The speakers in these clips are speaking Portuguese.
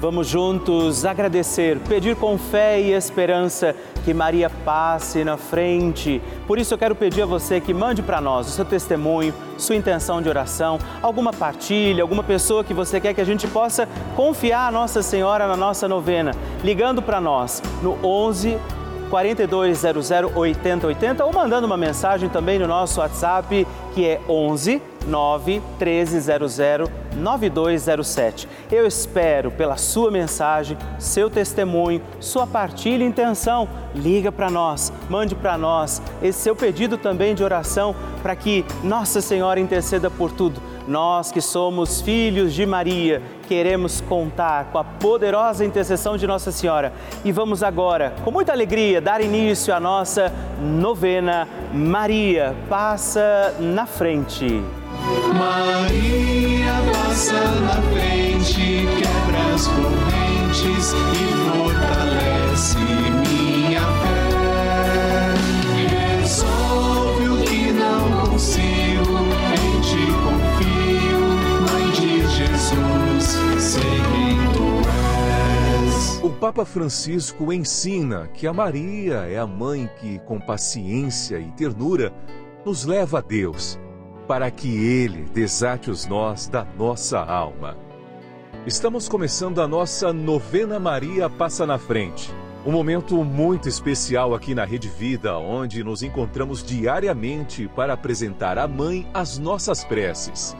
Vamos juntos agradecer, pedir com fé e esperança que Maria passe na frente. Por isso eu quero pedir a você que mande para nós o seu testemunho, sua intenção de oração, alguma partilha, alguma pessoa que você quer que a gente possa confiar a Nossa Senhora na nossa novena, ligando para nós no 11 4200 8080 ou mandando uma mensagem também no nosso WhatsApp que é 11 9 1300 9207. Eu espero pela sua mensagem, seu testemunho, sua partilha e intenção. Liga para nós, mande para nós esse seu pedido também de oração para que Nossa Senhora interceda por tudo. Nós que somos filhos de Maria, queremos contar com a poderosa intercessão de Nossa Senhora. E vamos agora, com muita alegria, dar início à nossa novena Maria Passa na Frente. Maria passa na frente, quebra as correntes e fortalece minha fé. Resolve o que não consigo, em ti confio, Mãe de Jesus, sei quem tu és. O Papa Francisco ensina que a Maria é a mãe que, com paciência e ternura, nos leva a Deus para que Ele desate os nós da nossa alma. Estamos começando a nossa novena Maria Passa na Frente. Um momento muito especial aqui na Rede Vida, onde nos encontramos diariamente para apresentar à Mãe as nossas preces.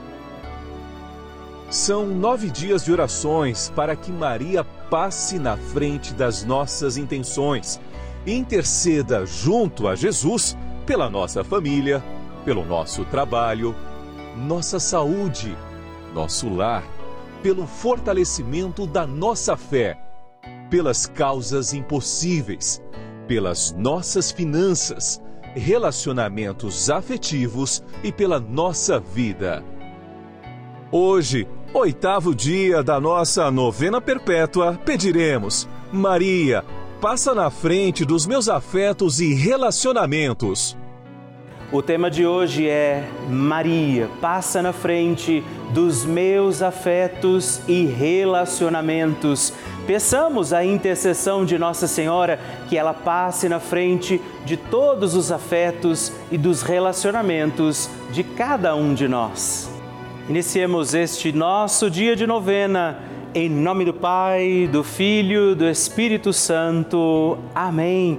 São nove dias de orações para que Maria passe na frente das nossas intenções e interceda junto a Jesus pela nossa família, pelo nosso trabalho, nossa saúde, nosso lar, pelo fortalecimento da nossa fé, pelas causas impossíveis, pelas nossas finanças, relacionamentos afetivos e pela nossa vida. Hoje, oitavo dia da nossa novena perpétua, pediremos: Maria, passa na frente dos meus afetos e relacionamentos. O tema de hoje é Maria, passa na frente dos meus afetos e relacionamentos. Peçamos a intercessão de Nossa Senhora que ela passe na frente de todos os afetos e dos relacionamentos de cada um de nós. Iniciemos este nosso dia de novena. Em nome do Pai, do Filho, do Espírito Santo. Amém.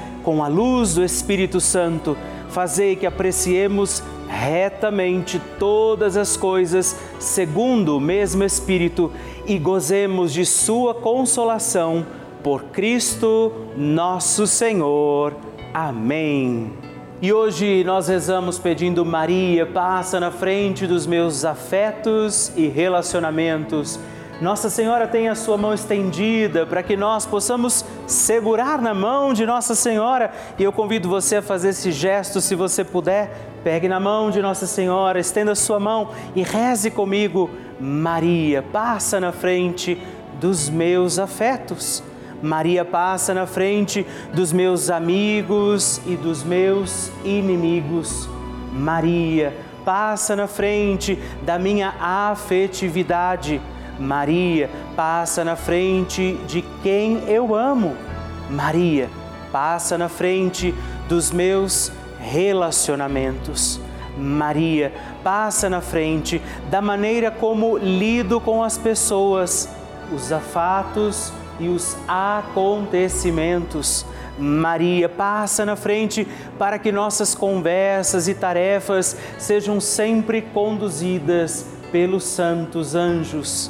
com a luz do Espírito Santo, fazei que apreciemos retamente todas as coisas segundo o mesmo Espírito e gozemos de Sua consolação por Cristo nosso Senhor. Amém. E hoje nós rezamos pedindo Maria, passa na frente dos meus afetos e relacionamentos nossa Senhora tem a sua mão estendida para que nós possamos segurar na mão de Nossa Senhora. E eu convido você a fazer esse gesto, se você puder. Pegue na mão de Nossa Senhora, estenda a sua mão e reze comigo. Maria, passa na frente dos meus afetos. Maria passa na frente dos meus amigos e dos meus inimigos. Maria passa na frente da minha afetividade. Maria passa na frente de quem eu amo. Maria passa na frente dos meus relacionamentos. Maria passa na frente da maneira como lido com as pessoas, os afatos e os acontecimentos. Maria, passa na frente para que nossas conversas e tarefas sejam sempre conduzidas pelos santos anjos.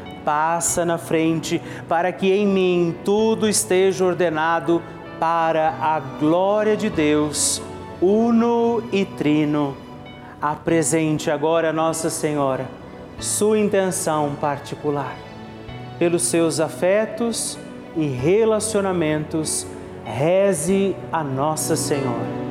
passa na frente para que em mim tudo esteja ordenado para a glória de Deus, uno e trino. Apresente agora Nossa Senhora sua intenção particular. Pelos seus afetos, e relacionamentos, reze a Nossa Senhora.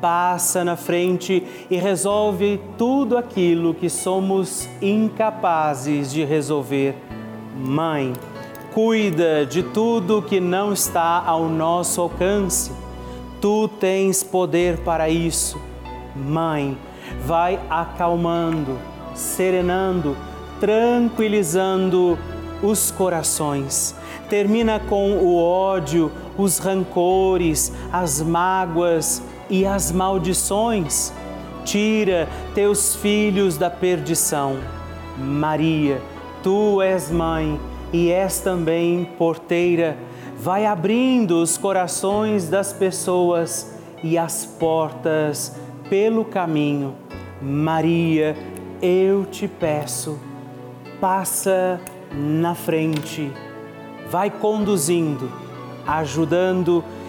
passa na frente e resolve tudo aquilo que somos incapazes de resolver. Mãe, cuida de tudo que não está ao nosso alcance. Tu tens poder para isso. Mãe, vai acalmando, serenando, tranquilizando os corações termina com o ódio, os rancores, as mágoas e as maldições. Tira teus filhos da perdição. Maria, tu és mãe e és também porteira. Vai abrindo os corações das pessoas e as portas pelo caminho. Maria, eu te peço, passa na frente vai conduzindo, ajudando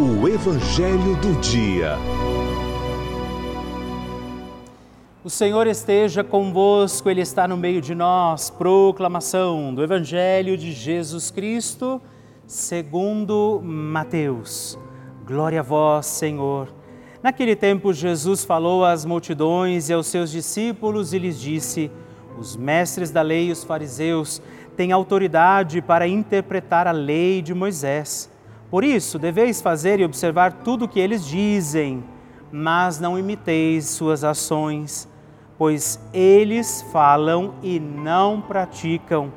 O Evangelho do Dia. O Senhor esteja convosco, Ele está no meio de nós. Proclamação do Evangelho de Jesus Cristo, segundo Mateus. Glória a vós, Senhor. Naquele tempo, Jesus falou às multidões e aos seus discípulos e lhes disse: Os mestres da lei e os fariseus têm autoridade para interpretar a lei de Moisés. Por isso, deveis fazer e observar tudo o que eles dizem, mas não imiteis suas ações, pois eles falam e não praticam.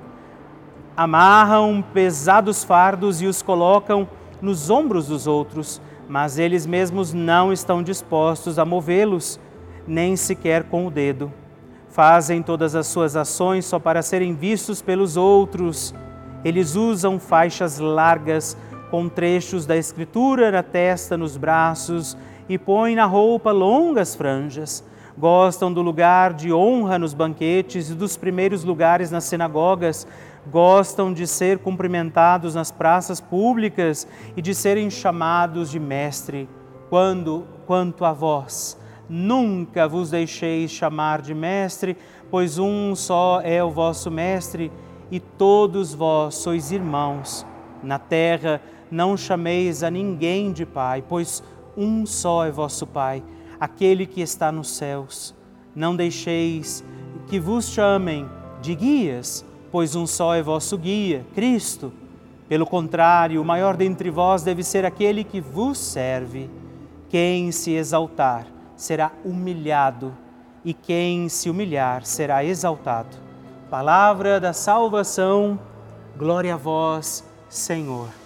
Amarram pesados fardos e os colocam nos ombros dos outros, mas eles mesmos não estão dispostos a movê-los, nem sequer com o dedo. Fazem todas as suas ações só para serem vistos pelos outros. Eles usam faixas largas, com trechos da Escritura na testa, nos braços, e põe na roupa longas franjas. gostam do lugar de honra nos banquetes e dos primeiros lugares nas sinagogas, gostam de ser cumprimentados nas praças públicas e de serem chamados de mestre. Quando, quanto a vós, nunca vos deixeis chamar de mestre, pois um só é o vosso mestre e todos vós sois irmãos. Na terra não chameis a ninguém de pai, pois um só é vosso Pai, aquele que está nos céus. Não deixeis que vos chamem de guias, pois um só é vosso guia, Cristo. Pelo contrário, o maior dentre vós deve ser aquele que vos serve. Quem se exaltar será humilhado, e quem se humilhar será exaltado. Palavra da salvação, glória a vós, Senhor.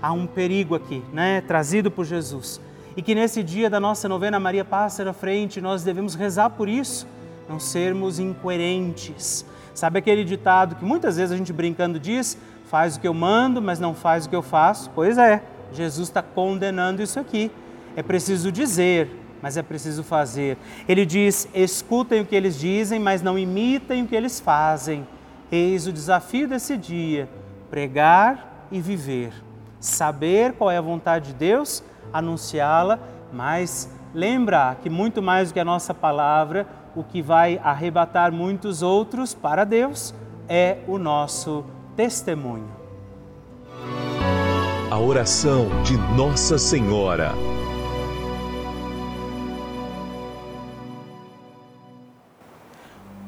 Há um perigo aqui, né, trazido por Jesus. E que nesse dia da nossa novena Maria Passa na Frente, nós devemos rezar por isso, não sermos incoerentes. Sabe aquele ditado que muitas vezes a gente brincando diz: faz o que eu mando, mas não faz o que eu faço? Pois é, Jesus está condenando isso aqui. É preciso dizer, mas é preciso fazer. Ele diz: escutem o que eles dizem, mas não imitem o que eles fazem. Eis o desafio desse dia: pregar e viver. Saber qual é a vontade de Deus, anunciá-la, mas lembrar que muito mais do que a nossa palavra, o que vai arrebatar muitos outros para Deus é o nosso testemunho. A oração de Nossa Senhora.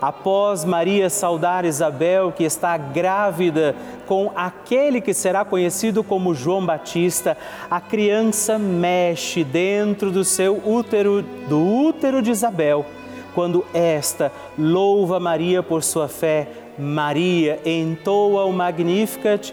após Maria saudar Isabel, que está grávida com aquele que será conhecido como João Batista, a criança mexe dentro do seu útero, do útero de Isabel. Quando esta louva Maria por sua fé, Maria entoa o Magnificat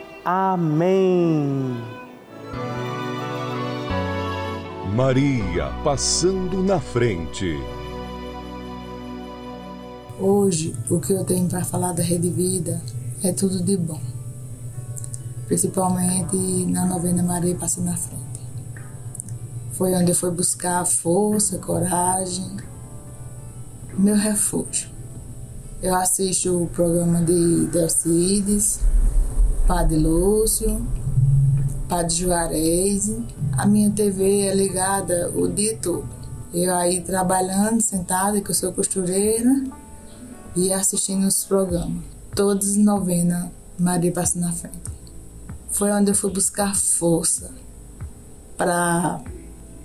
Amém. Maria passando na frente. Hoje, o que eu tenho para falar da Rede Vida é tudo de bom, principalmente na novena Maria Passa na Frente. Foi onde eu fui buscar força, coragem, meu refúgio. Eu assisto o programa de Delcides, Padre Lúcio, Padre Juarez. A minha TV é ligada o dia todo. Eu aí trabalhando, sentada, que eu sou costureira, e assistindo os programas. todas as novenas Maria passa na frente. Foi onde eu fui buscar força para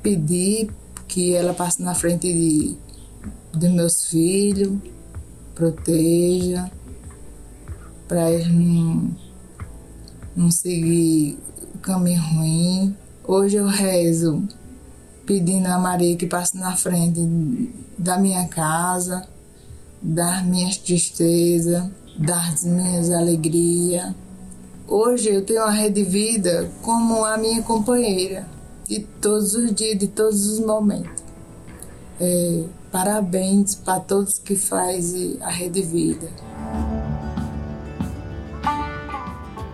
pedir que ela passe na frente de, de meus filhos, proteja, para eles não, não seguir o caminho ruim. Hoje eu rezo pedindo a Maria que passe na frente da minha casa, das minhas tristezas, das minhas alegrias. Hoje eu tenho a Rede Vida como a minha companheira de todos os dias, de todos os momentos. É, parabéns para todos que fazem a Rede Vida.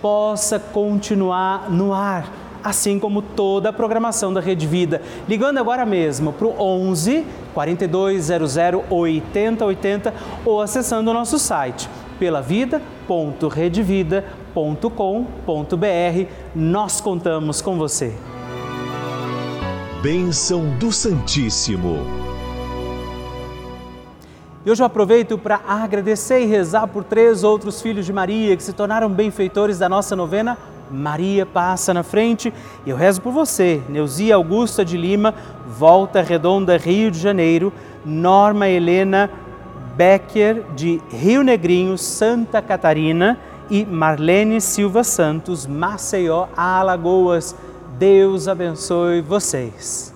possa continuar no ar assim como toda a programação da Rede Vida. Ligando agora mesmo para o 11 4200 8080 ou acessando o nosso site pelavida.redevida.com.br. Nós contamos com você. Bênção do Santíssimo. E hoje eu aproveito para agradecer e rezar por três outros filhos de Maria que se tornaram benfeitores da nossa novena Maria passa na frente e eu rezo por você, Neuzia Augusta de Lima, Volta Redonda, Rio de Janeiro, Norma Helena Becker de Rio Negrinho, Santa Catarina e Marlene Silva Santos, Maceió, Alagoas. Deus abençoe vocês.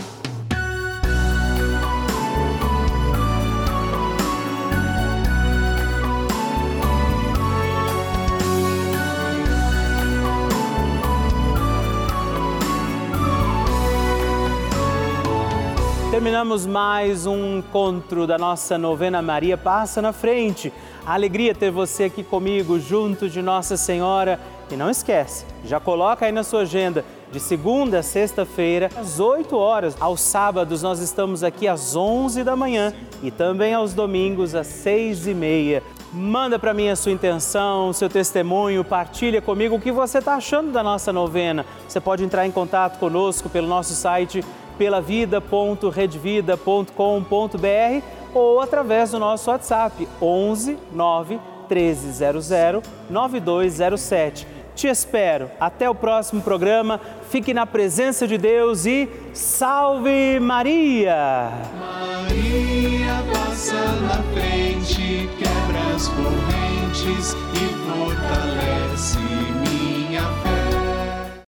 Terminamos mais um encontro da nossa novena Maria Passa na Frente. A alegria ter você aqui comigo, junto de Nossa Senhora. E não esquece, já coloca aí na sua agenda, de segunda a sexta-feira, às 8 horas. Aos sábados nós estamos aqui às 11 da manhã e também aos domingos às 6 e meia. Manda para mim a sua intenção, seu testemunho, partilha comigo o que você está achando da nossa novena. Você pode entrar em contato conosco pelo nosso site pelavida.redvida.com.br ou através do nosso WhatsApp 11 9 1300 9207. Te espero. Até o próximo programa. Fique na presença de Deus e salve Maria! Maria passa na frente, quebra as correntes